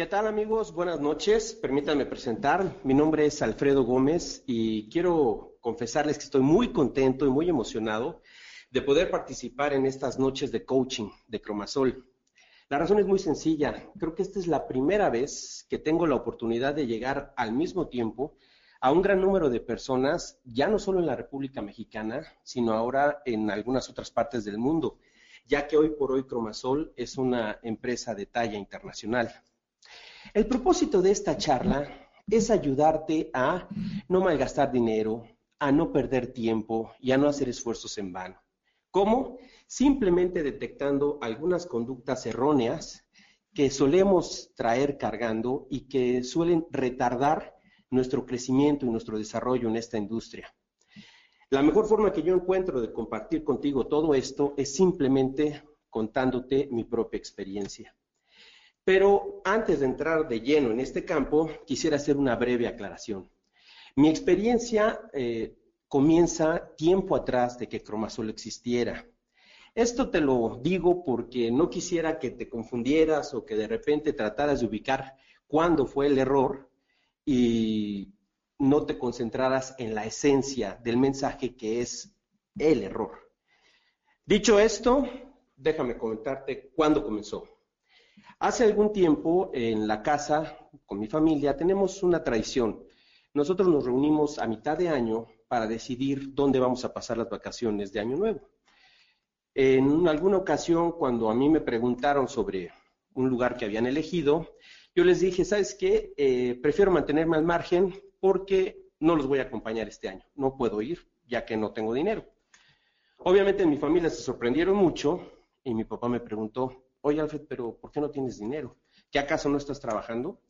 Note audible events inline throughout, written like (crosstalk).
¿Qué tal amigos? Buenas noches. Permítanme presentar. Mi nombre es Alfredo Gómez y quiero confesarles que estoy muy contento y muy emocionado de poder participar en estas noches de coaching de Cromasol. La razón es muy sencilla. Creo que esta es la primera vez que tengo la oportunidad de llegar al mismo tiempo a un gran número de personas, ya no solo en la República Mexicana, sino ahora en algunas otras partes del mundo, ya que hoy por hoy Cromasol es una empresa de talla internacional. El propósito de esta charla es ayudarte a no malgastar dinero, a no perder tiempo y a no hacer esfuerzos en vano. ¿Cómo? Simplemente detectando algunas conductas erróneas que solemos traer cargando y que suelen retardar nuestro crecimiento y nuestro desarrollo en esta industria. La mejor forma que yo encuentro de compartir contigo todo esto es simplemente contándote mi propia experiencia. Pero antes de entrar de lleno en este campo, quisiera hacer una breve aclaración. Mi experiencia eh, comienza tiempo atrás de que Cromasol existiera. Esto te lo digo porque no quisiera que te confundieras o que de repente trataras de ubicar cuándo fue el error y no te concentraras en la esencia del mensaje que es el error. Dicho esto, déjame comentarte cuándo comenzó. Hace algún tiempo en la casa, con mi familia, tenemos una tradición. Nosotros nos reunimos a mitad de año para decidir dónde vamos a pasar las vacaciones de Año Nuevo. En alguna ocasión, cuando a mí me preguntaron sobre un lugar que habían elegido, yo les dije, ¿sabes qué? Eh, prefiero mantenerme al margen porque no los voy a acompañar este año. No puedo ir, ya que no tengo dinero. Obviamente en mi familia se sorprendieron mucho y mi papá me preguntó, oye Alfred, pero ¿por qué no tienes dinero? ¿Qué acaso no estás trabajando?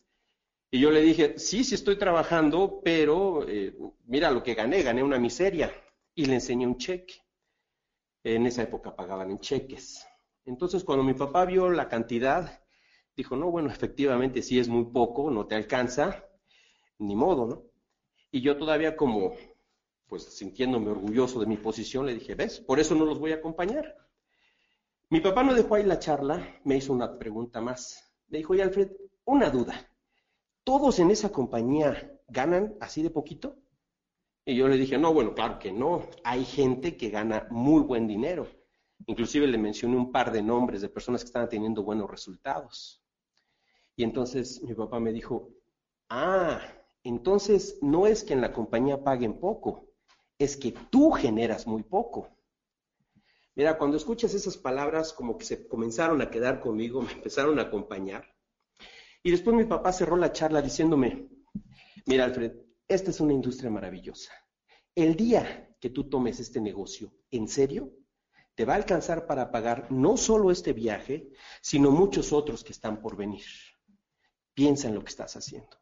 Y yo le dije, sí, sí estoy trabajando, pero eh, mira lo que gané, gané una miseria. Y le enseñé un cheque. En esa época pagaban en cheques. Entonces, cuando mi papá vio la cantidad, dijo, no, bueno, efectivamente sí es muy poco, no te alcanza, ni modo, ¿no? Y yo todavía como, pues sintiéndome orgulloso de mi posición, le dije, ves, por eso no los voy a acompañar. Mi papá no dejó ahí la charla, me hizo una pregunta más. Me dijo, oye Alfred, una duda. ¿Todos en esa compañía ganan así de poquito? Y yo le dije, no, bueno, claro que no. Hay gente que gana muy buen dinero. Inclusive le mencioné un par de nombres de personas que estaban teniendo buenos resultados. Y entonces mi papá me dijo, ah, entonces no es que en la compañía paguen poco, es que tú generas muy poco. Mira, cuando escuchas esas palabras, como que se comenzaron a quedar conmigo, me empezaron a acompañar. Y después mi papá cerró la charla diciéndome, mira Alfred, esta es una industria maravillosa. El día que tú tomes este negocio en serio, te va a alcanzar para pagar no solo este viaje, sino muchos otros que están por venir. Piensa en lo que estás haciendo.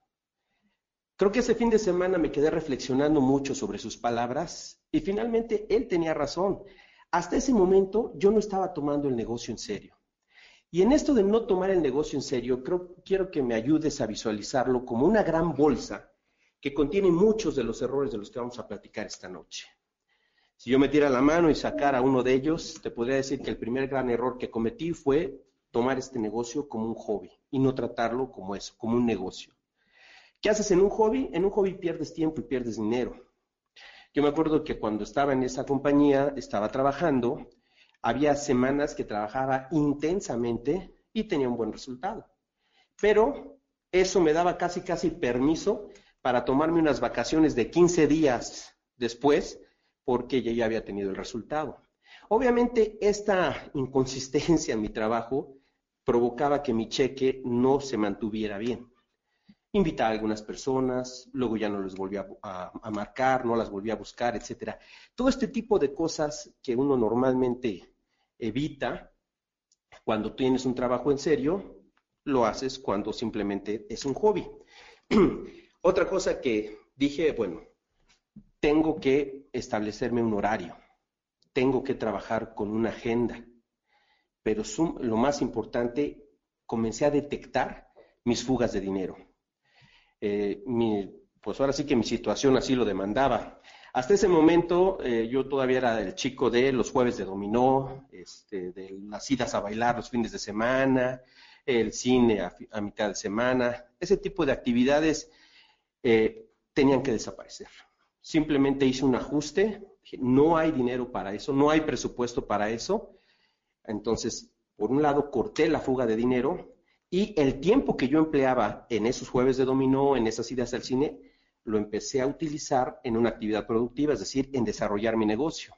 Creo que ese fin de semana me quedé reflexionando mucho sobre sus palabras y finalmente él tenía razón. Hasta ese momento yo no estaba tomando el negocio en serio. Y en esto de no tomar el negocio en serio, creo, quiero que me ayudes a visualizarlo como una gran bolsa que contiene muchos de los errores de los que vamos a platicar esta noche. Si yo metiera la mano y sacara uno de ellos, te podría decir que el primer gran error que cometí fue tomar este negocio como un hobby y no tratarlo como eso, como un negocio. ¿Qué haces en un hobby? En un hobby pierdes tiempo y pierdes dinero. Yo me acuerdo que cuando estaba en esa compañía, estaba trabajando, había semanas que trabajaba intensamente y tenía un buen resultado. Pero eso me daba casi, casi permiso para tomarme unas vacaciones de 15 días después, porque ya había tenido el resultado. Obviamente, esta inconsistencia en mi trabajo provocaba que mi cheque no se mantuviera bien. Invitaba a algunas personas, luego ya no les volvía a, a, marcar, no las volvía a buscar, etcétera. Todo este tipo de cosas que uno normalmente evita cuando tienes un trabajo en serio, lo haces cuando simplemente es un hobby. (clears throat) Otra cosa que dije, bueno, tengo que establecerme un horario, tengo que trabajar con una agenda, pero lo más importante, comencé a detectar mis fugas de dinero. Eh, pues ahora sí que mi situación así lo demandaba. Hasta ese momento eh, yo todavía era el chico de los jueves de dominó, este, de las idas a bailar los fines de semana, el cine a, mitad de semana, ese tipo de actividades eh, tenían que desaparecer. Simplemente hice un ajuste, no hay dinero para eso, no hay presupuesto para eso. Entonces, por un lado, corté la fuga de dinero y el tiempo que yo empleaba en esos jueves de dominó, en esas idas al cine, lo empecé a utilizar en una actividad productiva, es decir, en desarrollar mi negocio.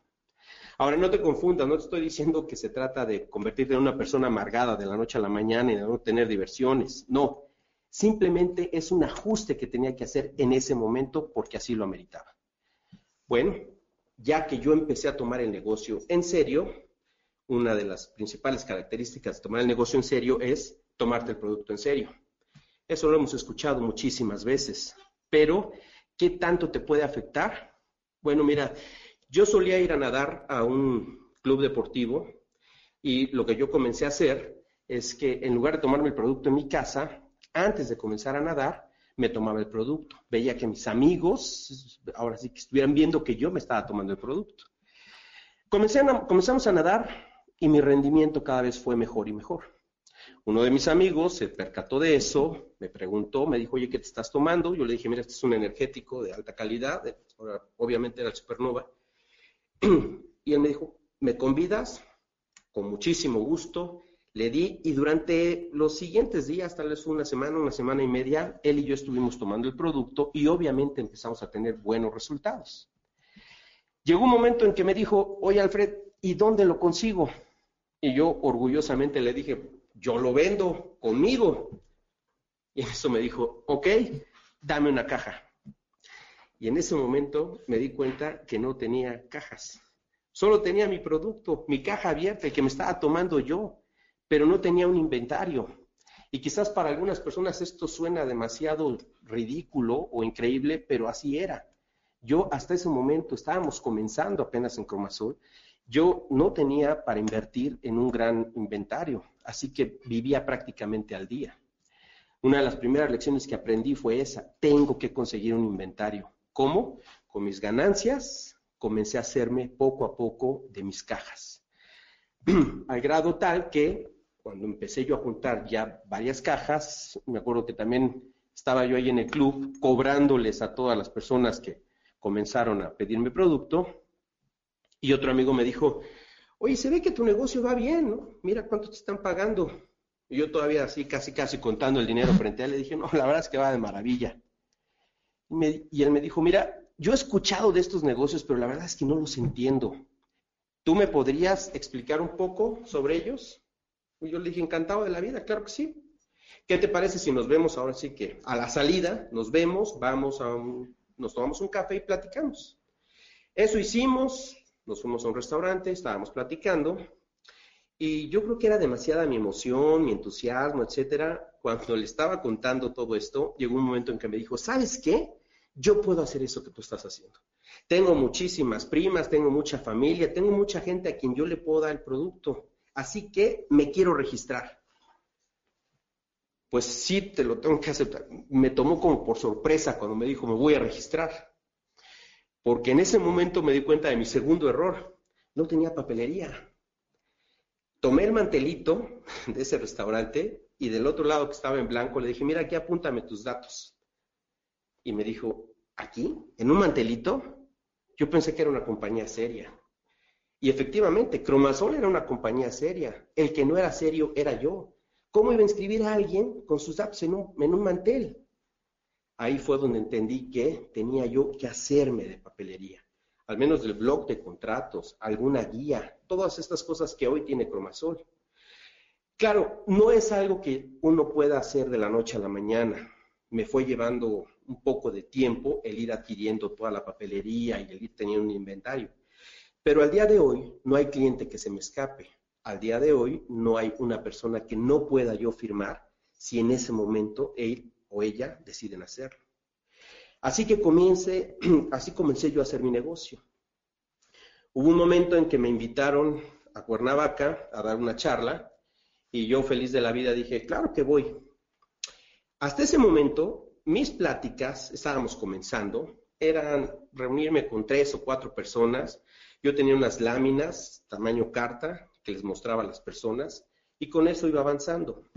Ahora, no te confundas, no te estoy diciendo que se trata de convertirte en una persona amargada de la noche a la mañana y de no tener diversiones. No, simplemente es un ajuste que tenía que hacer en ese momento porque así lo ameritaba. Bueno, ya que yo empecé a tomar el negocio en serio, una de las principales características de tomar el negocio en serio es tomarte el producto en serio. Eso lo hemos escuchado muchísimas veces, pero ¿qué tanto te puede afectar? Bueno, mira, yo solía ir a nadar a un club deportivo y lo que yo comencé a hacer es que en lugar de tomarme el producto en mi casa, antes de comenzar a nadar, me tomaba el producto. Veía que mis amigos, ahora sí que estuvieran viendo que yo me estaba tomando el producto. comenzamos a nadar y mi rendimiento cada vez fue mejor y mejor. Uno de mis amigos se percató de eso, me preguntó, me dijo, oye, ¿qué te estás tomando? Yo le dije, mira, este es un energético de alta calidad, obviamente era el Supernova. (clears throat) Y él me dijo, ¿me convidas? Con muchísimo gusto. Le di y durante los siguientes días, tal vez una semana, una semana y media, él y yo estuvimos tomando el producto y obviamente empezamos a tener buenos resultados. Llegó un momento en que me dijo, oye Alfred, ¿y dónde lo consigo? Y yo orgullosamente le dije, yo lo vendo conmigo. Y eso me dijo, ok, dame una caja. Y en ese momento me di cuenta que no tenía cajas. Solo tenía mi producto, mi caja abierta, que me estaba tomando yo, pero no tenía un inventario. Y quizás para algunas personas esto suena demasiado ridículo o increíble, pero así era. Yo hasta ese momento estábamos comenzando apenas en Cromasol yo no tenía para invertir en un gran inventario, así que vivía prácticamente al día. Una de las primeras lecciones que aprendí fue esa, tengo que conseguir un inventario. ¿Cómo? Con mis ganancias comencé a hacerme poco a poco de mis cajas. (clears throat) al grado tal que cuando empecé yo a juntar ya varias cajas, me acuerdo que también estaba yo ahí en el club cobrándoles a todas las personas que comenzaron a pedirme producto, y otro amigo me dijo, oye, se ve que tu negocio va bien, ¿no? Mira cuánto te están pagando. Y yo todavía así, casi, casi contando el dinero (laughs) frente a él, le dije, no, la verdad es que va de maravilla. Y, él me dijo, mira, yo he escuchado de estos negocios, pero la verdad es que no los entiendo. ¿Tú me podrías explicar un poco sobre ellos? Y yo le dije, encantado de la vida, claro que sí. ¿Qué te parece si nos vemos ahora sí que a la salida, nos vemos, vamos a un, nos tomamos un café y platicamos? Eso hicimos, nos fuimos a un restaurante, estábamos platicando, y yo creo que era demasiada mi emoción, mi entusiasmo, etcétera. Cuando le estaba contando todo esto, llegó un momento en que me dijo, ¿sabes qué? Yo puedo hacer eso que tú estás haciendo. Tengo muchísimas primas, tengo mucha familia, tengo mucha gente a quien yo le puedo dar el producto. Así que me quiero registrar. Pues sí, te lo tengo que aceptar. Me tomó como por sorpresa cuando me dijo, me voy a registrar porque en ese momento me di cuenta de mi segundo error. No tenía papelería. Tomé el mantelito (laughs) de ese restaurante y del otro lado que estaba en blanco le dije, mira, aquí apúntame tus datos. Y me dijo, ¿aquí? ¿En un mantelito? Yo pensé que era una compañía seria. Y efectivamente, Cromasol era una compañía seria. El que no era serio era yo. ¿Cómo iba a inscribir a alguien con sus datos en un, en un mantel? Ahí fue donde entendí que tenía yo que hacerme de papelería, al menos del blog de contratos, alguna guía, todas estas cosas que hoy tiene Cromasol. Claro, no es algo que uno pueda hacer de la noche a la mañana. Me fue llevando un poco de tiempo el ir adquiriendo toda la papelería y el ir teniendo un inventario. Pero al día de hoy no hay cliente que se me escape. Al día de hoy no hay una persona que no pueda yo firmar si en ese momento él o ella deciden hacerlo. Así que comience, (clears throat) así comencé yo a hacer mi negocio. Hubo un momento en que me invitaron a Cuernavaca a dar una charla y yo feliz de la vida dije, claro que voy. Hasta ese momento, mis pláticas, estábamos comenzando, eran reunirme con tres o cuatro personas. Yo tenía unas láminas, tamaño carta, que les mostraba a las personas y con eso iba avanzando.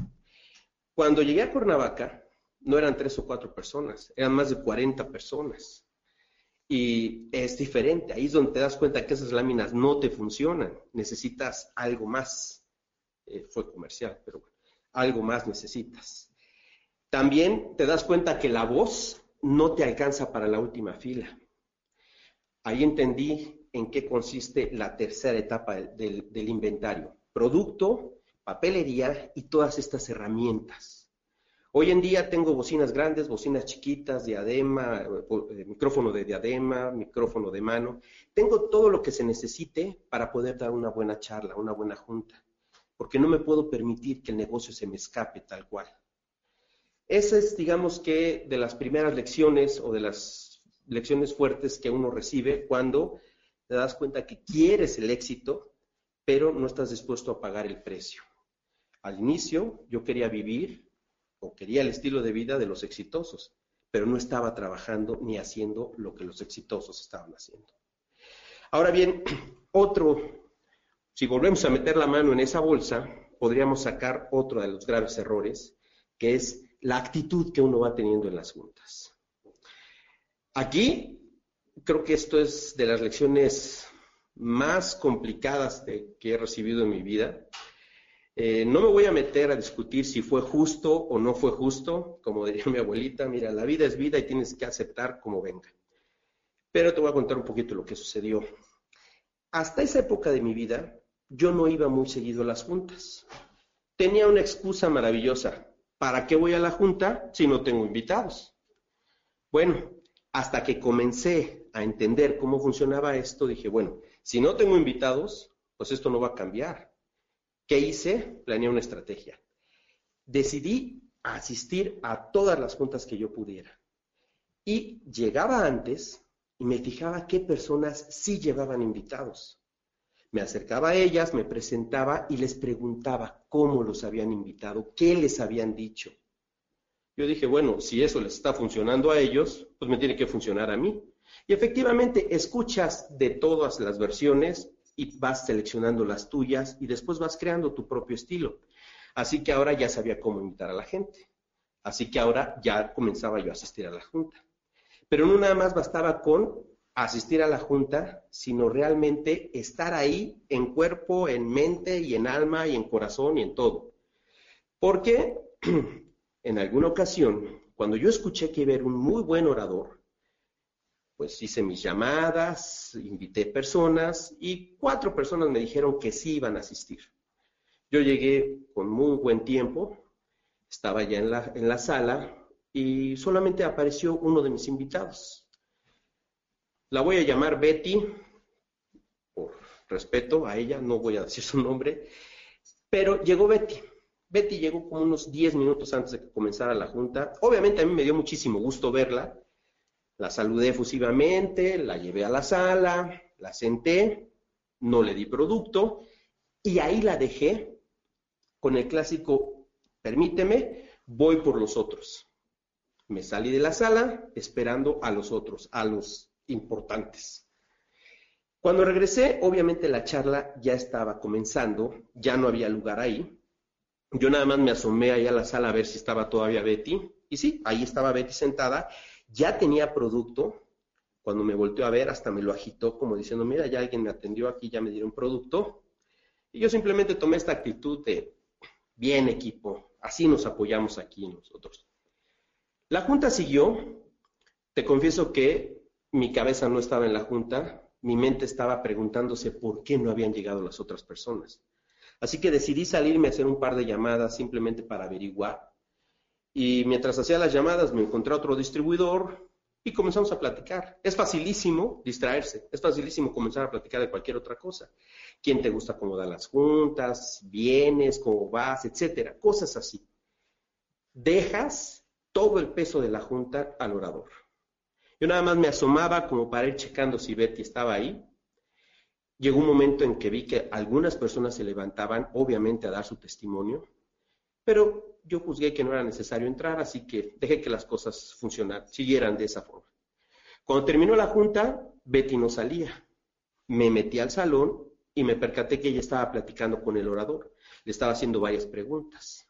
Cuando llegué a Cuernavaca, no eran tres o cuatro personas, eran más de 40 personas. Y es diferente, ahí es donde te das cuenta que esas láminas no te funcionan, necesitas algo más. Eh, fue comercial, pero algo más necesitas. También te das cuenta que la voz no te alcanza para la última fila. Ahí entendí en qué consiste la tercera etapa del inventario. Producto, papelería y todas estas herramientas. Hoy en día tengo bocinas grandes, bocinas chiquitas, diadema, eh, micrófono de diadema, micrófono de mano. Tengo todo lo que se necesite para poder dar una buena charla, una buena junta, porque no me puedo permitir que el negocio se me escape tal cual. Esa es, digamos que, de las primeras lecciones o de las lecciones fuertes que uno recibe cuando te das cuenta que quieres el éxito, pero no estás dispuesto a pagar el precio. Al inicio yo quería vivir o quería el estilo de vida de los exitosos, pero no estaba trabajando ni haciendo lo que los exitosos estaban haciendo. Ahora bien, (clears throat) otro, si volvemos a meter la mano en esa bolsa, podríamos sacar otro de los graves errores, que es la actitud que uno va teniendo en las juntas. Aquí creo que esto es de las lecciones más complicadas que he recibido en mi vida, eh, no me voy a meter a discutir si fue justo o no fue justo, como diría (laughs) mi abuelita, mira, la vida es vida y tienes que aceptar como venga. Pero te voy a contar un poquito lo que sucedió. Hasta esa época de mi vida, yo no iba muy seguido a las juntas. Tenía una excusa maravillosa. ¿Para qué voy a la junta si no tengo invitados? Bueno, hasta que comencé a entender cómo funcionaba esto, dije, bueno, si no tengo invitados, pues esto no va a cambiar ¿Qué hice? Planeé una estrategia. Decidí asistir a todas las juntas que yo pudiera. Y llegaba antes y me fijaba qué personas sí llevaban invitados. Me acercaba a ellas, me presentaba y les preguntaba cómo los habían invitado, qué les habían dicho. Yo dije, bueno, si eso les está funcionando a ellos, pues me tiene que funcionar a mí. Y efectivamente, escuchas de todas las versiones y vas seleccionando las tuyas y después vas creando tu propio estilo. Así que ahora ya sabía cómo invitar a la gente. Así que ahora ya comenzaba yo a asistir a la junta. Pero no nada más bastaba con asistir a la junta, sino realmente estar ahí en cuerpo, en mente y en alma y en corazón y en todo. Porque (clears throat) en alguna ocasión, cuando yo escuché que iba a haber un muy buen orador, pues hice mis llamadas, invité personas y cuatro personas me dijeron que sí iban a asistir. Yo llegué con muy buen tiempo, estaba ya en la, en la sala y solamente apareció uno de mis invitados. La voy a llamar Betty, por respeto a ella, no voy a decir su nombre, pero llegó Betty. Betty llegó como unos 10 minutos antes de que comenzara la junta. Obviamente a mí me dio muchísimo gusto verla, la saludé efusivamente, la llevé a la sala, la senté, no le di producto y ahí la dejé con el clásico, permíteme, voy por los otros. Me salí de la sala esperando a los otros, a los importantes. Cuando regresé, obviamente la charla ya estaba comenzando, ya no había lugar ahí. Yo nada más me asomé ahí a la sala a ver si estaba todavía Betty. Y sí, ahí estaba Betty sentada ya tenía producto, cuando me volteó a ver hasta me lo agitó como diciendo, mira, ya alguien me atendió aquí, ya me dieron producto. Y yo simplemente tomé esta actitud de, bien equipo, así nos apoyamos aquí nosotros. La junta siguió, te confieso que mi cabeza no estaba en la junta, mi mente estaba preguntándose por qué no habían llegado las otras personas. Así que decidí salirme a hacer un par de llamadas simplemente para averiguar y mientras hacía las llamadas me encontré a otro distribuidor y comenzamos a platicar. Es facilísimo distraerse, es facilísimo comenzar a platicar de cualquier otra cosa. ¿Quién te gusta cómo dan las juntas? ¿Vienes? ¿Cómo vas? Etcétera. Cosas así. dejas todo el peso de la junta al orador. Yo nada más me asomaba como para ir checando si Betty estaba ahí. Llegó un momento en que vi que algunas personas se levantaban, obviamente, a dar su testimonio, pero yo juzgué que no era necesario entrar, así que dejé que las cosas funcionaran, siguieran de esa forma. Cuando terminó la junta, Betty no salía. Me metí al salón y me percaté que ella estaba platicando con el orador. Le estaba haciendo varias preguntas.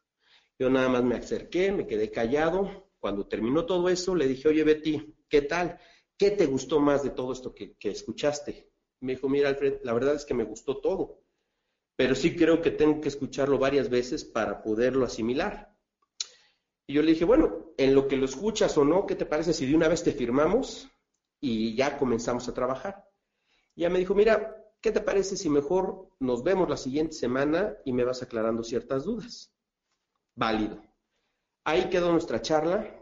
Yo nada más me acerqué, me quedé callado. Cuando terminó todo eso, le dije, oye Betty, ¿qué tal? ¿Qué te gustó más de todo esto que, que escuchaste? Me dijo, mira Alfred, la verdad es que me gustó todo, pero sí creo que tengo que escucharlo varias veces para poderlo asimilar. Y yo le dije, bueno, en lo que lo escuchas o no, ¿qué te parece si de una vez te firmamos y ya comenzamos a trabajar? Ya me dijo, mira, ¿qué te parece si mejor nos vemos la siguiente semana y me vas aclarando ciertas dudas? Válido. Ahí quedó nuestra charla.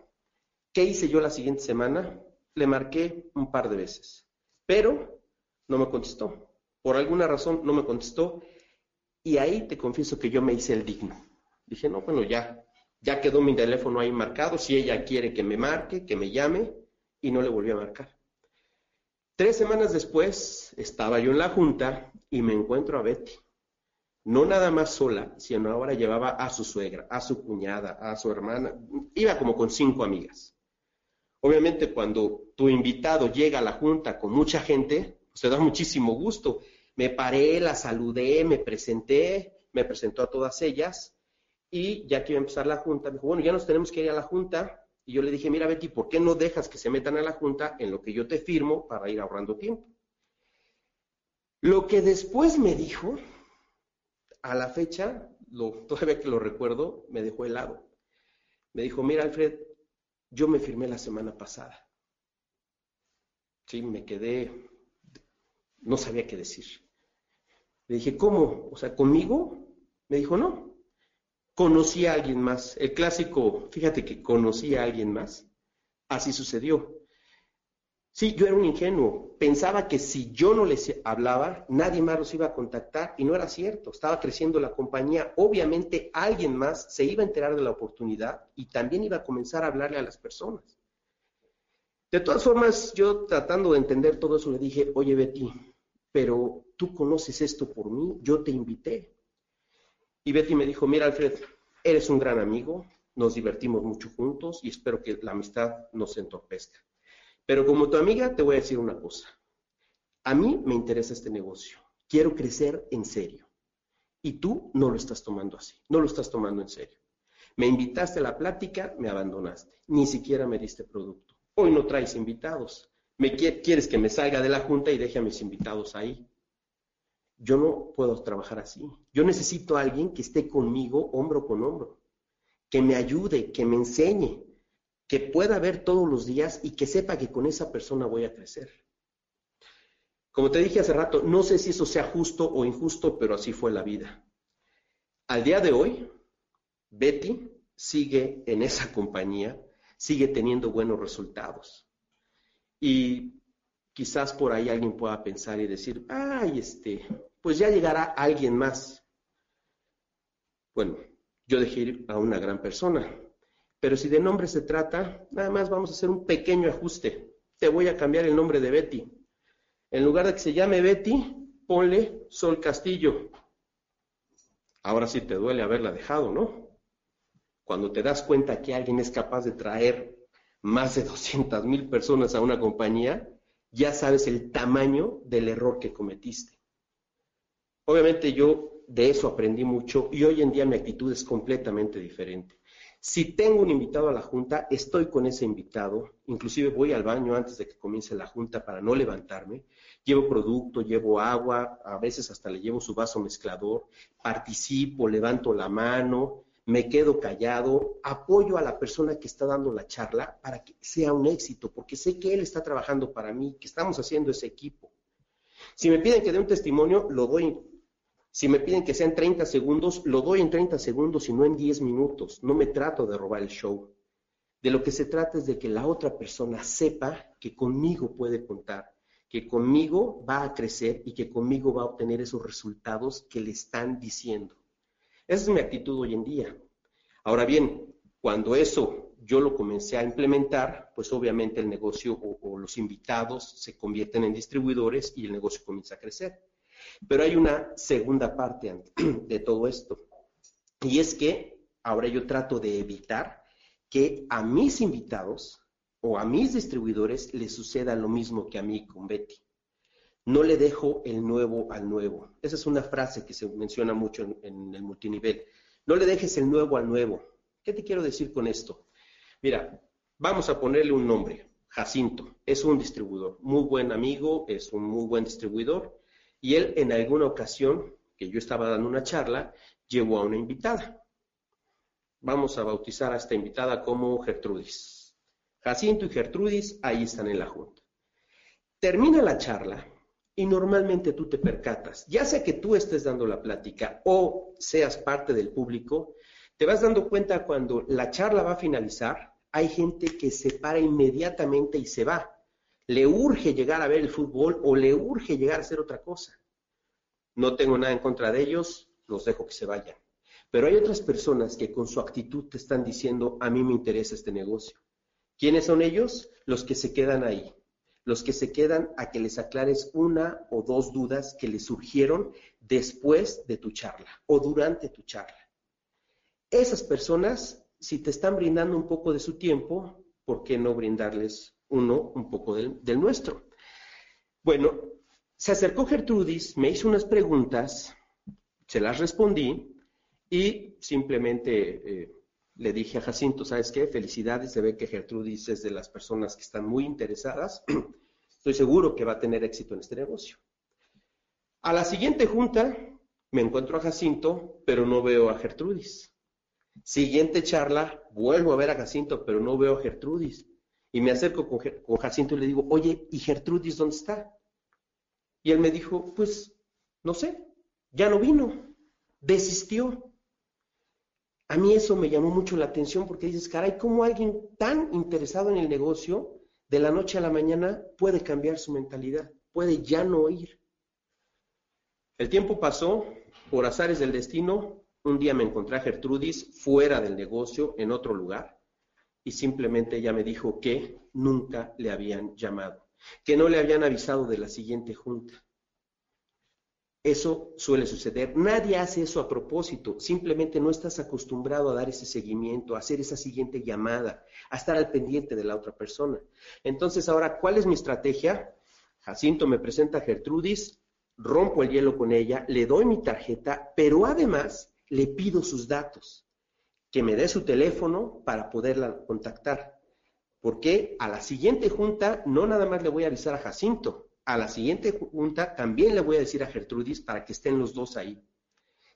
¿Qué hice yo la siguiente semana? Le marqué un par de veces, pero no me contestó. Por alguna razón no me contestó y ahí te confieso que yo me hice el digno. Dije, no, bueno, ya, ya quedó mi teléfono ahí marcado. Si ella quiere que me marque, que me llame, y no le volví a marcar. Tres semanas después estaba yo en la junta y me encuentro a Betty. No nada más sola, sino ahora llevaba a su suegra, a su cuñada, a su hermana. Iba como con cinco amigas. Obviamente cuando tu invitado llega a la junta con mucha gente, pues te da muchísimo gusto. Me paré, la saludé, me presenté, me presentó a todas ellas y ya que iba a empezar la junta, me dijo, bueno, ya nos tenemos que ir a la junta, y yo le dije, mira Betty, ¿por qué no dejas que se metan a la junta en lo que yo te firmo para ir ahorrando tiempo? Lo que después me dijo, a la fecha, lo, (laughs) todavía que lo recuerdo, me dejó helado. Me dijo, mira Alfred, yo me firmé la semana pasada. Sí, me quedé, no sabía qué decir. Le dije, ¿cómo? O sea, ¿conmigo? Me dijo, no, conocí a alguien más. El clásico, fíjate que conocí a alguien más. Así sucedió. Sí, yo era un ingenuo. Pensaba que si yo no les hablaba, nadie más los iba a contactar y no era cierto. Estaba creciendo la compañía. Obviamente alguien más se iba a enterar de la oportunidad y también iba a comenzar a hablarle a las personas. De todas formas, yo tratando de entender todo eso le dije, oye Betty, pero tú conoces esto por mí, yo te invité. Y Betty me dijo, mira Alfred, eres un gran amigo, nos divertimos mucho juntos y espero que la amistad no se entorpezca. Pero como tu amiga te voy a decir una cosa. A mí me interesa este negocio. Quiero crecer en serio. Y tú no lo estás tomando así, no lo estás tomando en serio. Me invitaste a la plática, me abandonaste. Ni siquiera me diste producto. Hoy no traes invitados. Me quieres que me salga de la junta y deje a mis invitados ahí. Yo no puedo trabajar así. Yo necesito a alguien que esté conmigo hombro con hombro, que me ayude, que me enseñe, que pueda ver todos los días y que sepa que con esa persona voy a crecer. Como te dije hace rato, no sé si eso sea justo o injusto, pero así fue la vida. Al día de hoy, Betty sigue en esa compañía, sigue teniendo buenos resultados. Y quizás por ahí alguien pueda pensar y decir, ay, este, pues ya llegará alguien más. Bueno, yo dejé ir a una gran persona, pero si de nombre se trata, nada más vamos a hacer un pequeño ajuste. Te voy a cambiar el nombre de Betty. En lugar de que se llame Betty, ponle Sol Castillo. Ahora sí te duele haberla dejado, ¿no? Cuando te das cuenta que alguien es capaz de traer más de 200 mil personas a una compañía, ya sabes el tamaño del error que cometiste. Obviamente yo de eso aprendí mucho y hoy en día mi actitud es completamente diferente. Si tengo un invitado a la junta, estoy con ese invitado, inclusive voy al baño antes de que comience la junta para no levantarme, llevo producto, llevo agua, a veces hasta le llevo su vaso mezclador, participo, levanto la mano, me quedo callado, apoyo a la persona que está dando la charla para que sea un éxito, porque sé que él está trabajando para mí, que estamos haciendo ese equipo. Si me piden que dé un testimonio, lo doy si me piden que sean 30 segundos, lo doy en 30 segundos y no en 10 minutos. No me trato de robar el show. De lo que se trata es de que la otra persona sepa que conmigo puede contar, que conmigo va a crecer y que conmigo va a obtener esos resultados que le están diciendo. Esa es mi actitud hoy en día. Ahora bien, Cuando eso yo lo comencé a implementar, pues obviamente el negocio o, o los invitados se convierten en distribuidores y el negocio comienza a crecer. Pero hay una segunda parte (clears throat) de todo esto. Y es que ahora yo trato de evitar que a mis invitados o a mis distribuidores les suceda lo mismo que a mí con Betty. No le dejo el nuevo al nuevo. Esa es una frase que se menciona mucho en, el multinivel. No le dejes el nuevo al nuevo. ¿Qué te quiero decir con esto? Mira, vamos a ponerle un nombre. Jacinto es un distribuidor, muy buen amigo, es un muy buen distribuidor. Y él en alguna ocasión, que yo estaba dando una charla, llevó a una invitada. Vamos a bautizar a esta invitada como Gertrudis. Jacinto y Gertrudis ahí están en la junta. Termina la charla y normalmente tú te percatas, ya sea que tú estés dando la plática o seas parte del público, te vas dando cuenta cuando la charla va a finalizar, hay gente que se para inmediatamente y se va. Le urge llegar a ver el fútbol o le urge llegar a hacer otra cosa. No tengo nada en contra de ellos, los dejo que se vayan. Pero hay otras personas que con su actitud te están diciendo, a mí me interesa este negocio. ¿Quiénes son ellos? Los que se quedan ahí, los que se quedan a que les aclares una o dos dudas que les surgieron después de tu charla o durante tu charla. Esas personas, si te están brindando un poco de su tiempo, ¿por qué no brindarles uno un poco del, nuestro? Bueno, se acercó Gertrudis, me hizo unas preguntas, se las respondí y simplemente eh, le dije a Jacinto, ¿sabes qué? Felicidades, se ve que Gertrudis es de las personas que están muy interesadas. (clears throat) Estoy seguro que va a tener éxito en este negocio. A la siguiente junta me encuentro a Jacinto, pero no veo a Gertrudis. Siguiente charla, vuelvo a ver a Jacinto, pero no veo a Gertrudis. Y me acerco con, Jacinto y le digo, oye, ¿y Gertrudis dónde está? Y él me dijo, pues, no sé, ya no vino, desistió. A mí eso me llamó mucho la atención porque dices, caray, ¿cómo alguien tan interesado en el negocio de la noche a la mañana puede cambiar su mentalidad? Puede ya no ir. El tiempo pasó, por azares del destino, un día me encontré a Gertrudis fuera del negocio, en otro lugar, y simplemente ella me dijo que nunca le habían llamado que no le habían avisado de la siguiente junta. Eso suele suceder. Nadie hace eso a propósito. Simplemente no estás acostumbrado a dar ese seguimiento, a hacer esa siguiente llamada, a estar al pendiente de la otra persona. Entonces, ahora, ¿cuál es mi estrategia? Jacinto me presenta a Gertrudis, rompo el hielo con ella, le doy mi tarjeta, pero además le pido sus datos, que me dé su teléfono para poderla contactar. Porque a la siguiente junta no nada más le voy a avisar a Jacinto, a la siguiente junta también le voy a decir a Gertrudis para que estén los dos ahí.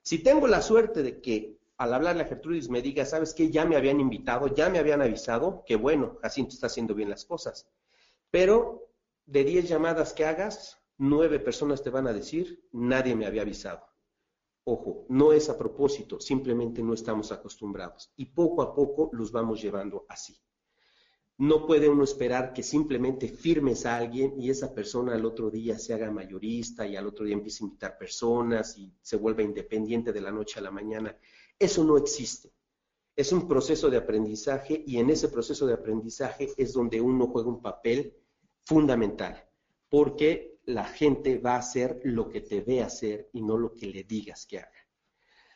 Si tengo la suerte de que al hablarle a Gertrudis me diga, ¿sabes qué? Ya me habían invitado, ya me habían avisado, que bueno, Jacinto está haciendo bien las cosas. Pero de 10 llamadas que hagas, nueve personas te van a decir, nadie me había avisado. Ojo, no es a propósito, simplemente no estamos acostumbrados. Y poco a poco los vamos llevando así. No puede uno esperar que simplemente firmes a alguien y esa persona al otro día se haga mayorista y al otro día empiece a invitar personas y se vuelva independiente de la noche a la mañana. Eso no existe. Es un proceso de aprendizaje y en ese proceso de aprendizaje es donde uno juega un papel fundamental, porque la gente va a hacer lo que te ve hacer y no lo que le digas que haga.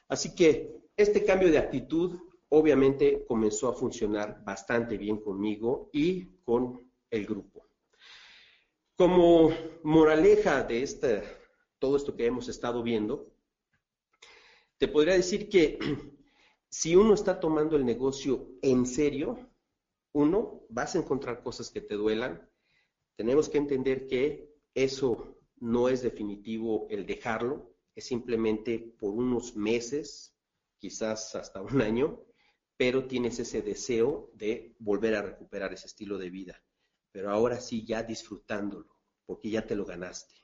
Así que este cambio de actitud obviamente comenzó a funcionar bastante bien conmigo y con el grupo. Como moraleja de todo esto que hemos estado viendo, te podría decir que (clears throat) si uno está tomando el negocio en serio, uno, vas a encontrar cosas que te duelan. Tenemos que entender que eso no es definitivo el dejarlo, es simplemente por unos meses, quizás hasta un año, pero tienes ese deseo de volver a recuperar ese estilo de vida, pero ahora sí ya disfrutándolo, porque ya te lo ganaste.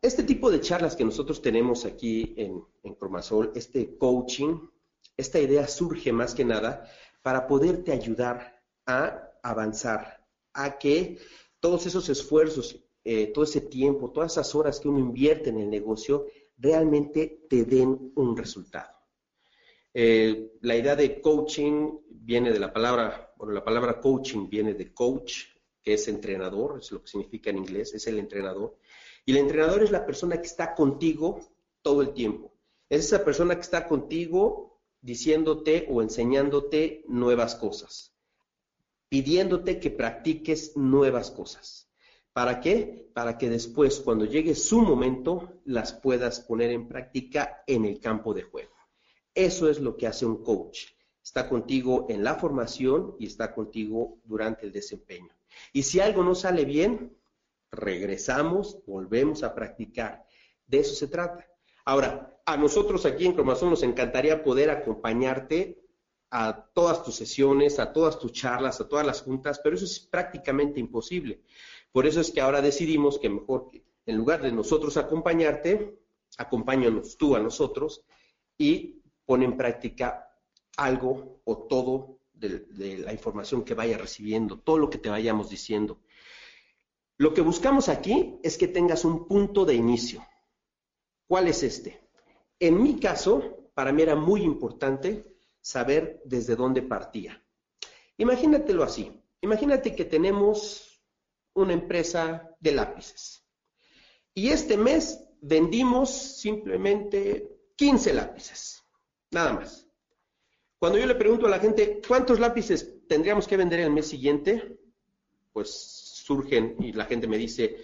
Este tipo de charlas que nosotros tenemos aquí en, en Cromasol, este coaching, esta idea surge más que nada para poderte ayudar a avanzar, a que todos esos esfuerzos, eh, todo ese tiempo, todas esas horas que uno invierte en el negocio, realmente te den un resultado. Eh, la idea de coaching viene de la palabra, bueno, la palabra coaching viene de coach, que es entrenador, es lo que significa en inglés, es el entrenador. Y el entrenador es la persona que está contigo todo el tiempo. Es esa persona que está contigo diciéndote o enseñándote nuevas cosas, pidiéndote que practiques nuevas cosas. ¿Para qué? Para que después, cuando llegue su momento, las puedas poner en práctica en el campo de juego. Eso es lo que hace un coach. Está contigo en la formación y está contigo durante el desempeño. Y si algo no sale bien, regresamos, volvemos a practicar. De eso se trata. Ahora, a nosotros aquí en Cromazón nos encantaría poder acompañarte a todas tus sesiones, a todas tus charlas, a todas las juntas, pero eso es prácticamente imposible. Por eso es que ahora decidimos que mejor que en lugar de nosotros acompañarte, acompáñanos tú a nosotros y pone en práctica algo o todo de, la información que vaya recibiendo, todo lo que te vayamos diciendo. Lo que buscamos aquí es que tengas un punto de inicio. ¿Cuál es este? En mi caso, para mí era muy importante saber desde dónde partía. Imagínatelo así. Imagínate que tenemos una empresa de lápices. Y este mes vendimos simplemente 15 lápices. Nada más. Cuando yo le pregunto a la gente, ¿cuántos lápices tendríamos que vender el mes siguiente? Pues surgen y la gente me dice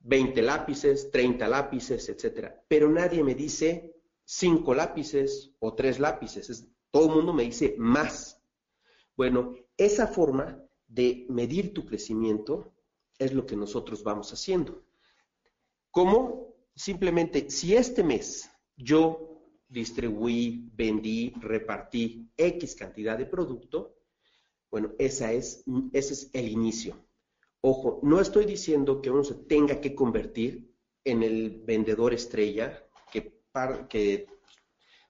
20 lápices, 30 lápices, etcétera. Pero nadie me dice 5 lápices o 3 lápices. todo el mundo me dice más. Bueno, esa forma de medir tu crecimiento es lo que nosotros vamos haciendo. ¿Cómo? Simplemente, si este mes yo distribuí, vendí, repartí X cantidad de producto, bueno, esa es, ese es el inicio. Ojo, no estoy diciendo que uno se tenga que convertir en el vendedor estrella, que, que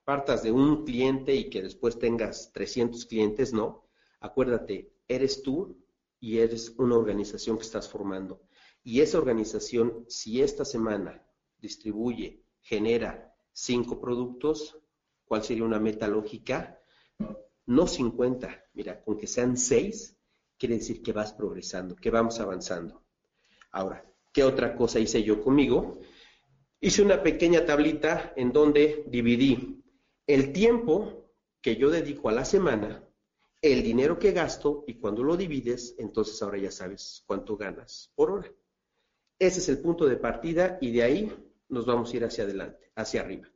partas de un cliente y que después tengas 300 clientes, no. Acuérdate, eres tú y eres una organización que estás formando. Y esa organización, si esta semana distribuye, genera cinco productos, ¿cuál sería una meta lógica? No 50, mira, con que sean seis, quiere decir que vas progresando, que vamos avanzando. Ahora, ¿qué otra cosa hice yo conmigo? Hice una pequeña tablita en donde dividí el tiempo que yo dedico a la semana, el dinero que gasto y cuando lo divides, entonces ahora ya sabes cuánto ganas por hora. Ese es el punto de partida y de ahí nos vamos a ir hacia adelante, hacia arriba.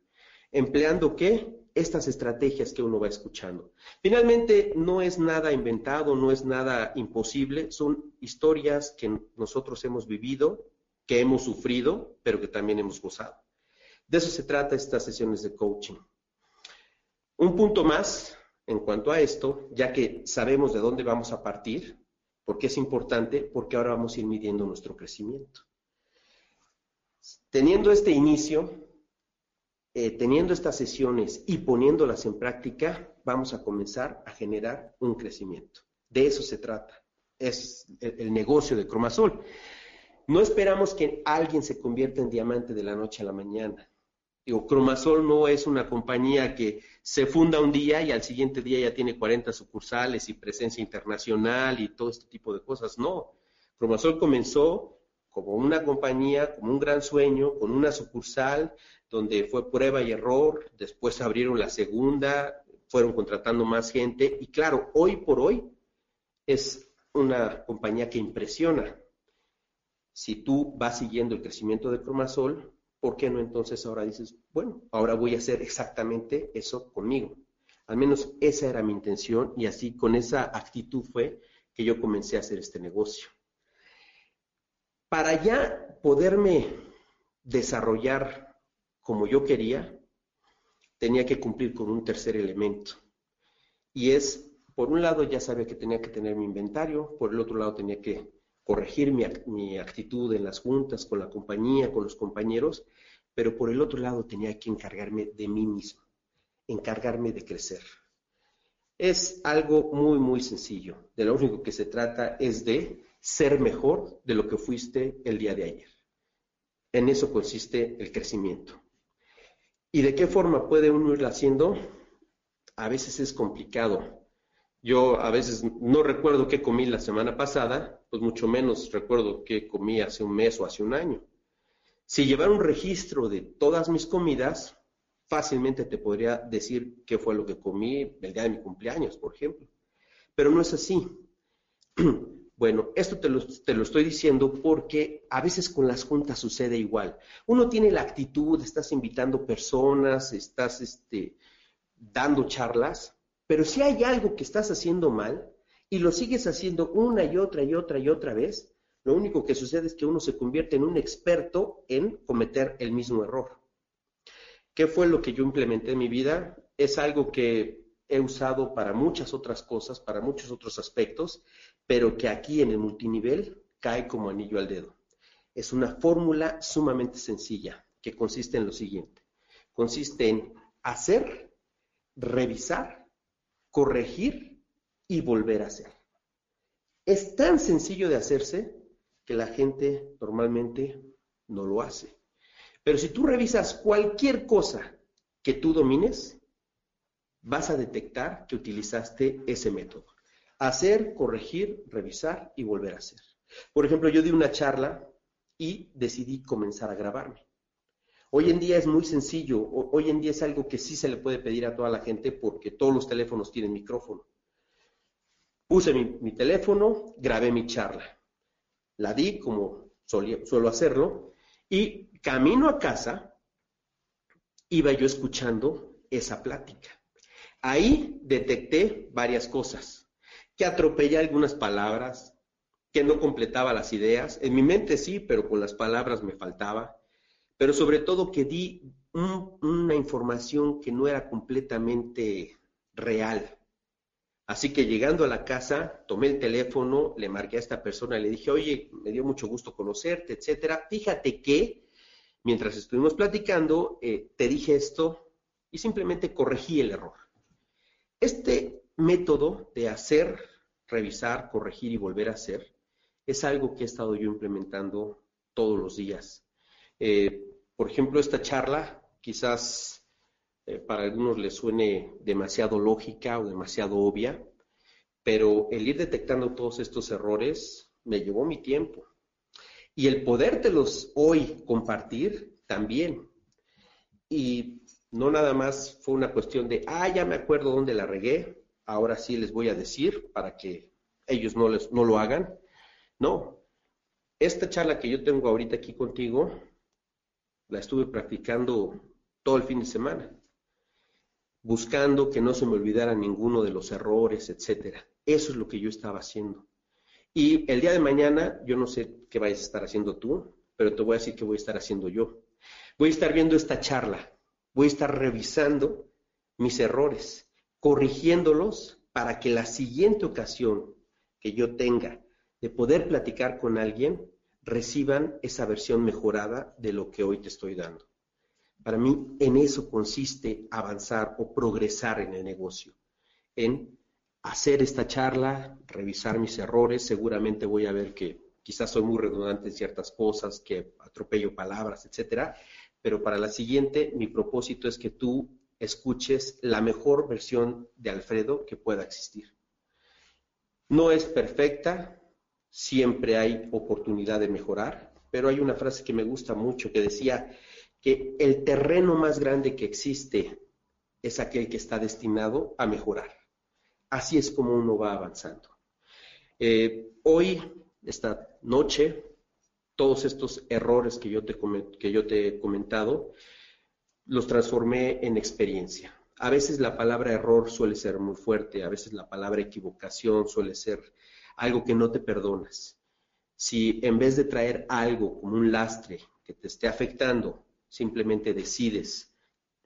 ¿Empleando qué? Estas estrategias que uno va escuchando. Finalmente, no es nada inventado, no es nada imposible, son historias que nosotros hemos vivido, que hemos sufrido, pero que también hemos gozado. De eso se trata estas sesiones de coaching. Un punto más en cuanto a esto, ya que sabemos de dónde vamos a partir, porque es importante, porque ahora vamos a ir midiendo nuestro crecimiento. Teniendo este inicio, eh, teniendo estas sesiones y poniéndolas en práctica, vamos a comenzar a generar un crecimiento. De eso se trata. Es el, negocio de Cromasol. No esperamos que alguien se convierta en diamante de la noche a la mañana. Digo, Cromasol no es una compañía que se funda un día y al siguiente día ya tiene 40 sucursales y presencia internacional y todo este tipo de cosas. No. Cromasol comenzó como una compañía, como un gran sueño, con una sucursal donde fue prueba y error, después abrieron la segunda, fueron contratando más gente y claro, hoy por hoy es una compañía que impresiona. Si tú vas siguiendo el crecimiento de Cromasol, ¿por qué no entonces ahora dices, bueno, ahora voy a hacer exactamente eso conmigo? Al menos esa era mi intención y así con esa actitud fue que yo comencé a hacer este negocio. Para ya poderme desarrollar como yo quería, tenía que cumplir con un tercer elemento. Y es, por un lado ya sabía que tenía que tener mi inventario, por el otro lado tenía que corregir mi, actitud en las juntas, con la compañía, con los compañeros, pero por el otro lado tenía que encargarme de mí mismo, encargarme de crecer. Es algo muy, muy sencillo. De lo único que se trata es de ser mejor de lo que fuiste el día de ayer. En eso consiste el crecimiento. ¿Y de qué forma puede uno irlo haciendo? a veces es complicado. Yo a veces no recuerdo qué comí la semana pasada, pues mucho menos recuerdo qué comí hace un mes o hace un año. Si llevara un registro de todas mis comidas, fácilmente te podría decir qué fue lo que comí el día de mi cumpleaños, por ejemplo. Pero no es así. (clears throat) Bueno, esto te lo, te lo, estoy diciendo porque a veces con las juntas sucede igual. Uno tiene la actitud, estás invitando personas, estás este, dando charlas, pero si hay algo que estás haciendo mal y lo sigues haciendo una y otra y otra y otra vez, lo único que sucede es que uno se convierte en un experto en cometer el mismo error. ¿Qué fue lo que yo implementé en mi vida? Es algo que he usado para muchas otras cosas, para muchos otros aspectos, pero que aquí en el multinivel cae como anillo al dedo. Es una fórmula sumamente sencilla que consiste en lo siguiente. Consiste en hacer, revisar, corregir y volver a hacer. Es tan sencillo de hacerse que la gente normalmente no lo hace. Pero si tú revisas cualquier cosa que tú domines, vas a detectar que utilizaste ese método. Hacer, corregir, revisar y volver a hacer. Por ejemplo, yo di una charla y decidí comenzar a grabarme. Hoy en día es muy sencillo, hoy en día es algo que sí se le puede pedir a toda la gente porque todos los teléfonos tienen micrófono. Puse mi, teléfono, grabé mi charla, la di como suelo hacerlo y camino a casa iba yo escuchando esa plática. Ahí detecté varias cosas, que atropellé algunas palabras, que no completaba las ideas. En mi mente sí, pero con las palabras me faltaba. Pero sobre todo que di una información que no era completamente real. Así que llegando a la casa, tomé el teléfono, le marqué a esta persona, le dije, oye, me dio mucho gusto conocerte, etcétera. Fíjate que mientras estuvimos platicando, eh, te dije esto y simplemente corregí el error. Este método de hacer, revisar, corregir y volver a hacer es algo que he estado yo implementando todos los días. Eh, por ejemplo, esta charla quizás eh, para algunos les suene demasiado lógica o demasiado obvia, pero el ir detectando todos estos errores me llevó mi tiempo. Y el podértelos hoy compartir también. Y no nada más fue una cuestión de, ah, ya me acuerdo dónde la regué, ahora sí les voy a decir para que ellos no, les, no lo hagan. No, esta charla que yo tengo ahorita aquí contigo, la estuve practicando todo el fin de semana, buscando que no se me olvidara ninguno de los errores, etcétera. Eso es lo que yo estaba haciendo. Y el día de mañana, yo no sé qué vayas a estar haciendo tú, pero te voy a decir qué voy a estar haciendo yo. Voy a estar viendo esta charla voy a estar revisando mis errores, corrigiéndolos para que la siguiente ocasión que yo tenga de poder platicar con alguien, reciban esa versión mejorada de lo que hoy te estoy dando. Para mí, en eso consiste avanzar o progresar en el negocio, en hacer esta charla, revisar mis errores, seguramente voy a ver que quizás soy muy redundante en ciertas cosas, que atropello palabras, etcétera, pero para la siguiente mi propósito es que tú escuches la mejor versión de Alfredo que pueda existir. No es perfecta, siempre hay oportunidad de mejorar, pero hay una frase que me gusta mucho que decía que el terreno más grande que existe es aquel que está destinado a mejorar. Así es como uno va avanzando. Eh, hoy, esta noche, todos estos errores que yo te, que yo te he comentado, los transformé en experiencia. A veces la palabra error suele ser muy fuerte, a veces la palabra equivocación suele ser algo que no te perdonas. Si en vez de traer algo como un lastre que te esté afectando, simplemente decides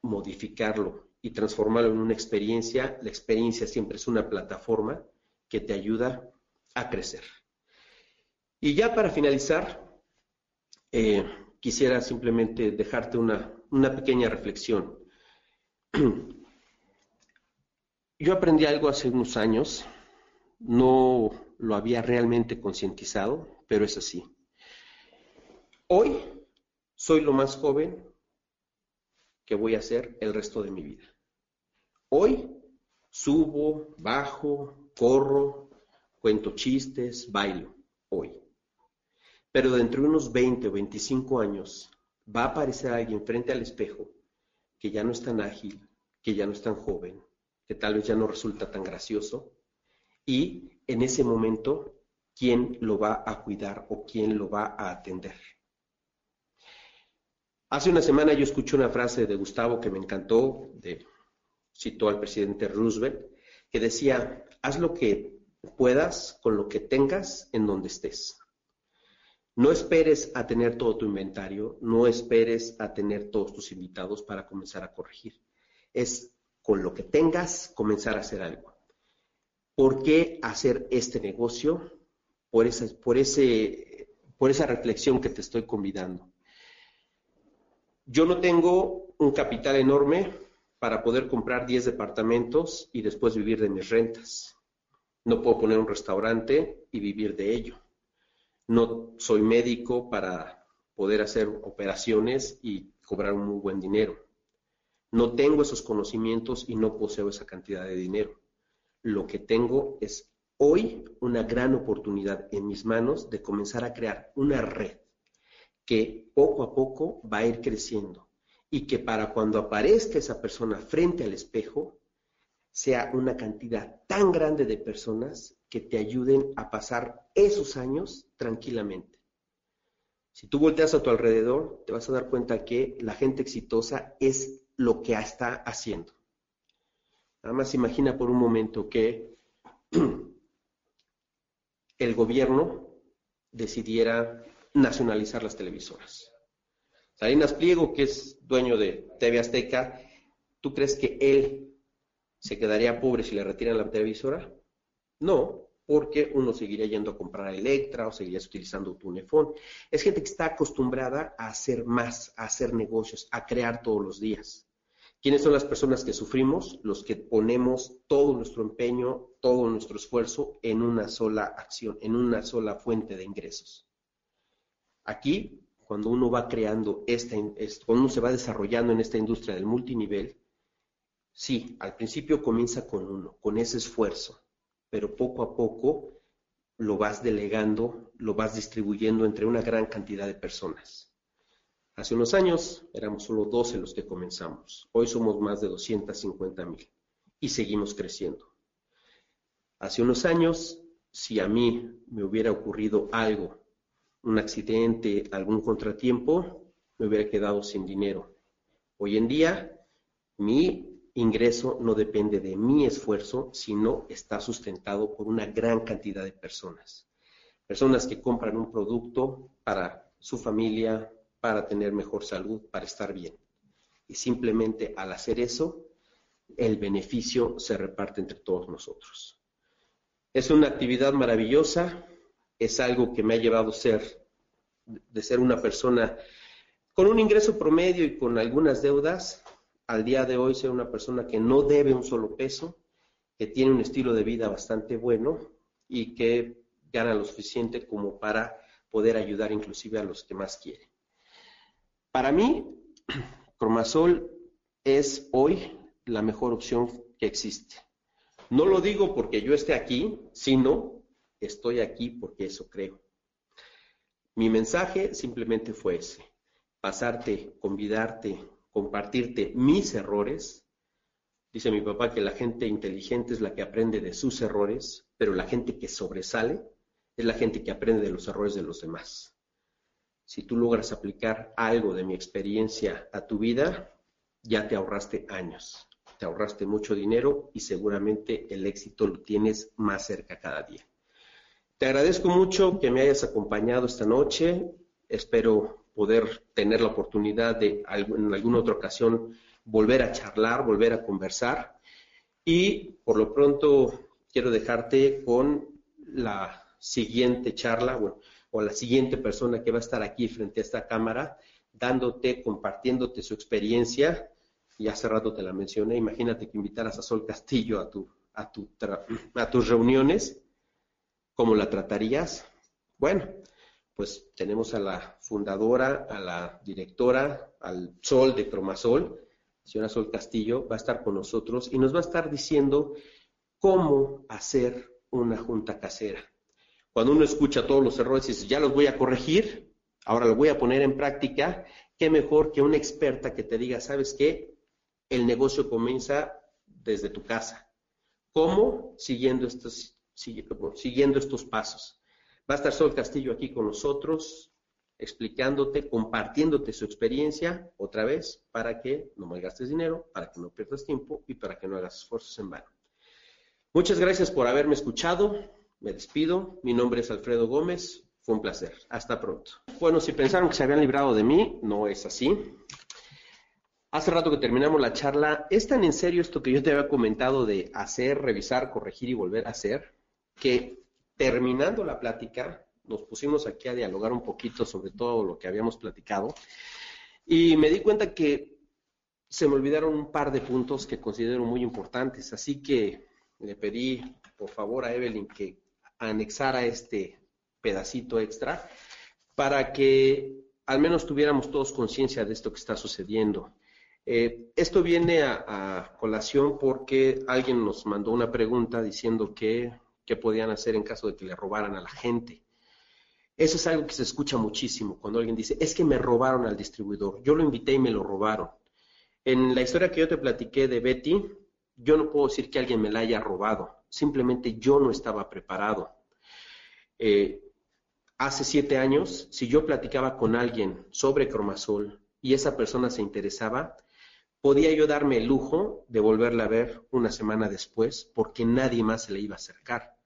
modificarlo y transformarlo en una experiencia, la experiencia siempre es una plataforma que te ayuda a crecer. Y ya para finalizar, eh, quisiera simplemente dejarte una, una pequeña reflexión. Yo aprendí algo hace unos años, no lo había realmente concientizado, pero es así. Hoy soy lo más joven que voy a ser el resto de mi vida. Hoy Subo, bajo, corro, cuento chistes, bailo, hoy. Pero dentro de unos 20 o 25 años va a aparecer alguien frente al espejo que ya no es tan ágil, que ya no es tan joven, que tal vez ya no resulta tan gracioso, y en ese momento, ¿quién lo va a cuidar o quién lo va a atender? Hace una semana yo escuché una frase de Gustavo que me encantó, de, citó al presidente Roosevelt, que decía, haz lo que puedas con lo que tengas en donde estés. No esperes a tener todo tu inventario, no esperes a tener todos tus invitados para comenzar a corregir. Es con lo que tengas comenzar a hacer algo. ¿Por qué hacer este negocio? Por esa, por ese, por esa reflexión que te estoy convidando. Yo no tengo un capital enorme para poder comprar 10 departamentos y después vivir de mis rentas. No puedo poner un restaurante y vivir de ello no soy médico para poder hacer operaciones y cobrar un muy buen dinero. No tengo esos conocimientos y no poseo esa cantidad de dinero. Lo que tengo es hoy una gran oportunidad en mis manos de comenzar a crear una red que poco a poco va a ir creciendo y que para cuando aparezca esa persona frente al espejo sea una cantidad tan grande de personas que te ayuden a pasar esos años tranquilamente. Si tú volteas a tu alrededor, te vas a dar cuenta que la gente exitosa es lo que está haciendo. Nada más imagina por un momento que (clears throat) el gobierno decidiera nacionalizar las televisoras. Salinas Pliego, que es dueño de TV Azteca, ¿tú crees que él se quedaría pobre si le retiran la televisora? No, porque uno seguiría yendo a comprar a Electra o seguirías utilizando tu. Es gente que está acostumbrada a hacer más, a hacer negocios, a crear todos los días. ¿Quiénes son las personas que sufrimos? Los que ponemos todo nuestro empeño, todo nuestro esfuerzo en una sola acción, en una sola fuente de ingresos. Aquí, cuando uno va creando esta, cuando uno se va desarrollando en esta industria del multinivel, sí, al principio comienza con uno, con ese esfuerzo, pero poco a poco lo vas delegando, lo vas distribuyendo entre una gran cantidad de personas. Hace unos años éramos solo 12 los que comenzamos, hoy somos más de 250 mil y seguimos creciendo. Hace unos años, si a mí me hubiera ocurrido algo, un accidente, algún contratiempo, me hubiera quedado sin dinero. Hoy en día, mi ingreso no depende de mi esfuerzo, sino está sustentado por una gran cantidad de personas. Personas que compran un producto para su familia, para tener mejor salud, para estar bien. Y simplemente al hacer eso, el beneficio se reparte entre todos nosotros. Es una actividad maravillosa, es algo que me ha llevado a ser, de ser una persona con un ingreso promedio y con algunas deudas, al día de hoy ser una persona que no debe un solo peso, que tiene un estilo de vida bastante bueno y que gana lo suficiente como para poder ayudar inclusive a los que más quieren. Para mí, (clears throat) Cromasol es hoy la mejor opción que existe. No lo digo porque yo esté aquí, sino estoy aquí porque eso creo. Mi mensaje simplemente fue ese, pasarte, convidarte, compartirte mis errores. Dice mi papá que la gente inteligente es la que aprende de sus errores, pero la gente que sobresale es la gente que aprende de los errores de los demás. Si tú logras aplicar algo de mi experiencia a tu vida, ya te ahorraste años, te ahorraste mucho dinero y seguramente el éxito lo tienes más cerca cada día. Te agradezco mucho que me hayas acompañado esta noche. Espero poder tener la oportunidad de en alguna otra ocasión volver a charlar, volver a conversar. Y por lo pronto quiero dejarte con la siguiente charla o la siguiente persona que va a estar aquí frente a esta cámara, dándote, compartiéndote su experiencia. Y hace rato te la mencioné, imagínate que invitaras a Sol Castillo a, tu, a, tu a tus reuniones, ¿cómo la tratarías? Bueno, pues tenemos a la fundadora, a la directora, al Sol de Cromasol, señora Sol Castillo, va a estar con nosotros y nos va a estar diciendo cómo hacer una junta casera. Cuando uno escucha todos los errores y dice, ya los voy a corregir, ahora los voy a poner en práctica, qué mejor que una experta que te diga, ¿sabes qué? El negocio comienza desde tu casa. ¿Cómo? Siguiendo estos, siguiendo estos pasos. Va a estar Sol Castillo aquí con nosotros, explicándote, compartiéndote su experiencia otra vez para que no malgastes dinero, para que no pierdas tiempo y para que no hagas esfuerzos en vano. Muchas gracias por haberme escuchado. Me despido. Mi nombre es Alfredo Gómez. Fue un placer. Hasta pronto. Bueno, si pensaron que se habían librado de mí, no es así. Hace rato que terminamos la charla, ¿es tan en serio esto que yo te había comentado de hacer, revisar, corregir y volver a hacer? Que terminando la plática, nos pusimos aquí a dialogar un poquito sobre todo lo que habíamos platicado y me di cuenta que se me olvidaron un par de puntos que considero muy importantes, así que le pedí por favor a Evelyn que anexara este pedacito extra para que al menos tuviéramos todos conciencia de esto que está sucediendo. Eh, esto viene a, colación porque alguien nos mandó una pregunta diciendo que qué podían hacer en caso de que le robaran a la gente. Eso es algo que se escucha muchísimo cuando alguien dice, es que me robaron al distribuidor, yo lo invité y me lo robaron. En la historia que yo te platiqué de Betty, yo no puedo decir que alguien me la haya robado, simplemente yo no estaba preparado. Eh, hace siete años, si yo platicaba con alguien sobre cromasol y esa persona se interesaba, podía yo darme el lujo de volverla a ver una semana después porque nadie más se le iba a acercar.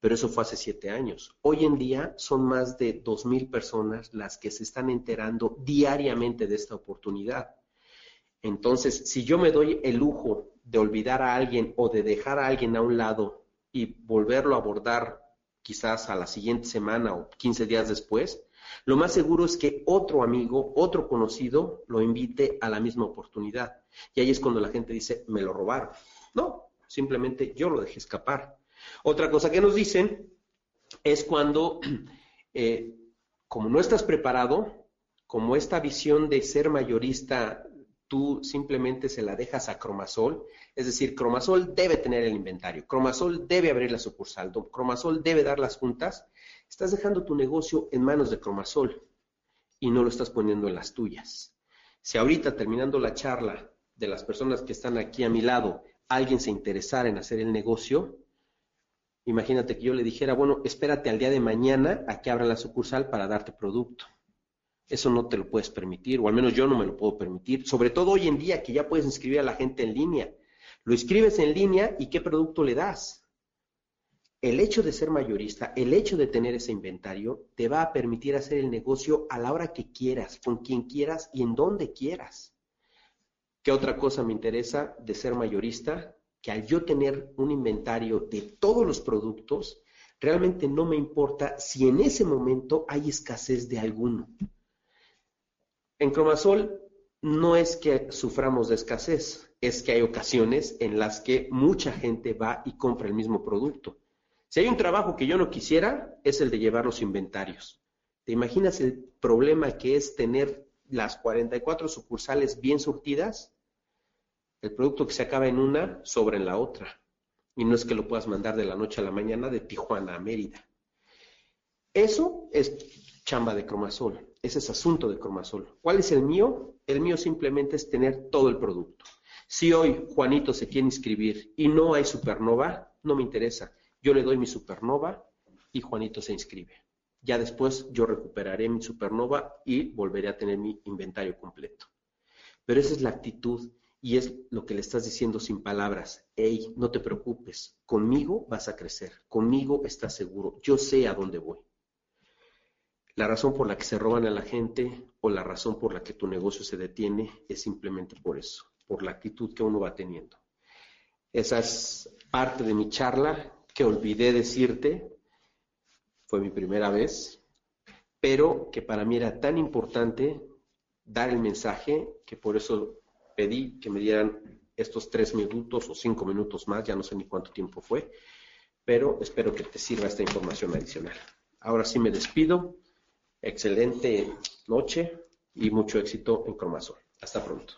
Pero eso fue hace siete años. Hoy en día son más de dos mil personas las que se están enterando diariamente de esta oportunidad. Entonces, si yo me doy el lujo de olvidar a alguien o de dejar a alguien a un lado y volverlo a abordar quizás a la siguiente semana o 15 días después, lo más seguro es que otro amigo, otro conocido, lo invite a la misma oportunidad. Y ahí es cuando la gente dice, me lo robaron. No, simplemente yo lo dejé escapar. Otra cosa que nos dicen es cuando, (clears throat) eh, como no estás preparado, como esta visión de ser mayorista tú simplemente se la dejas a Cromasol, es decir, Cromasol debe tener el inventario, Cromasol debe abrir la sucursal, Cromasol debe dar las juntas, estás dejando tu negocio en manos de Cromasol y no lo estás poniendo en las tuyas. Si ahorita terminando la charla de las personas que están aquí a mi lado, alguien se interesara en hacer el negocio, imagínate que yo le dijera, bueno, espérate al día de mañana a que abra la sucursal para darte producto. Eso no te lo puedes permitir, o al menos yo no me lo puedo permitir. Sobre todo hoy en día que ya puedes inscribir a la gente en línea. Lo escribes en línea y qué producto le das. El hecho de ser mayorista, el hecho de tener ese inventario, te va a permitir hacer el negocio a la hora que quieras, con quien quieras y en donde quieras. ¿Qué otra cosa me interesa de ser mayorista? Que al yo tener un inventario de todos los productos, realmente no me importa si en ese momento hay escasez de alguno. En Cromasol no es que suframos de escasez, es que hay ocasiones en las que mucha gente va y compra el mismo producto. Si hay un trabajo que yo no quisiera, es el de llevar los inventarios. ¿Te imaginas el problema que es tener las 44 sucursales bien surtidas? El producto que se acaba en una sobra en la otra. Y no es que lo puedas mandar de la noche a la mañana de Tijuana a Mérida. Eso es chamba de Cromasol. Ese es asunto de Cromasol. ¿Cuál es el mío? El mío simplemente es tener todo el producto. Si hoy Juanito se quiere inscribir y no hay supernova, no me interesa. Yo le doy mi supernova y Juanito se inscribe. Ya después yo recuperaré mi supernova y volveré a tener mi inventario completo. Pero esa es la actitud y es lo que le estás diciendo sin palabras. Hey, no te preocupes, conmigo vas a crecer, conmigo estás seguro, yo sé a dónde voy. La razón por la que se roban a la gente o la razón por la que tu negocio se detiene es simplemente por eso, por la actitud que uno va teniendo. Esa es parte de mi charla que olvidé decirte, fue mi primera vez, pero que para mí era tan importante dar el mensaje que por eso pedí que me dieran estos tres minutos o cinco minutos más, ya no sé ni cuánto tiempo fue, pero espero que te sirva esta información adicional. Ahora sí me despido excelente noche y mucho éxito en Cromasol. Hasta pronto.